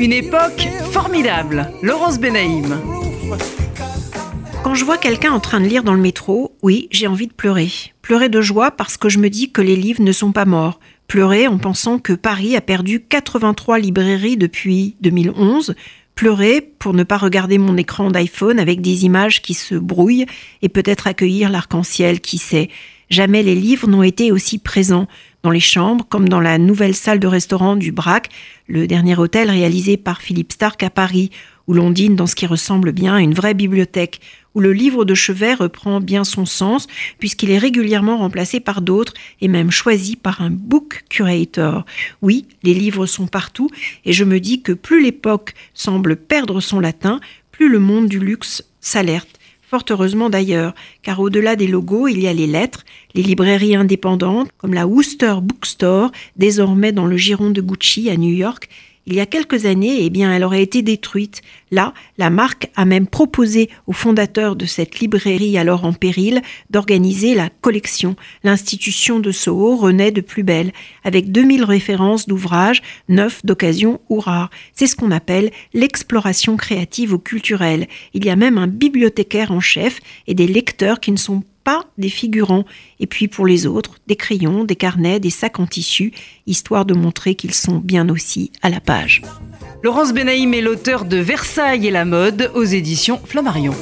Une époque formidable. Laurence Benaïm. Quand je vois quelqu'un en train de lire dans le métro, oui, j'ai envie de pleurer. Pleurer de joie parce que je me dis que les livres ne sont pas morts. Pleurer en pensant que Paris a perdu 83 librairies depuis 2011. Pleurer pour ne pas regarder mon écran d'iPhone avec des images qui se brouillent et peut-être accueillir l'arc-en-ciel, qui sait. Jamais les livres n'ont été aussi présents dans les chambres, comme dans la nouvelle salle de restaurant du Brac, le dernier hôtel réalisé par Philippe Stark à Paris, où l'on dîne dans ce qui ressemble bien à une vraie bibliothèque, où le livre de chevet reprend bien son sens, puisqu'il est régulièrement remplacé par d'autres et même choisi par un book curator. Oui, les livres sont partout, et je me dis que plus l'époque semble perdre son latin, plus le monde du luxe s'alerte. Fort heureusement d'ailleurs, car au-delà des logos, il y a les lettres, les librairies indépendantes, comme la Worcester Bookstore, désormais dans le giron de Gucci à New York, il y a quelques années, eh bien, elle aurait été détruite. Là, la marque a même proposé au fondateur de cette librairie alors en péril d'organiser la collection. L'institution de Soho renaît de plus belle, avec 2000 références d'ouvrages, neufs, d'occasion ou rares. C'est ce qu'on appelle l'exploration créative ou culturelle. Il y a même un bibliothécaire en chef et des lecteurs qui ne sont pas des figurants, et puis pour les autres, des crayons, des carnets, des sacs en tissu, histoire de montrer qu'ils sont bien aussi à la page. Laurence Benaïm est l'auteur de Versailles et la mode aux éditions Flammarion.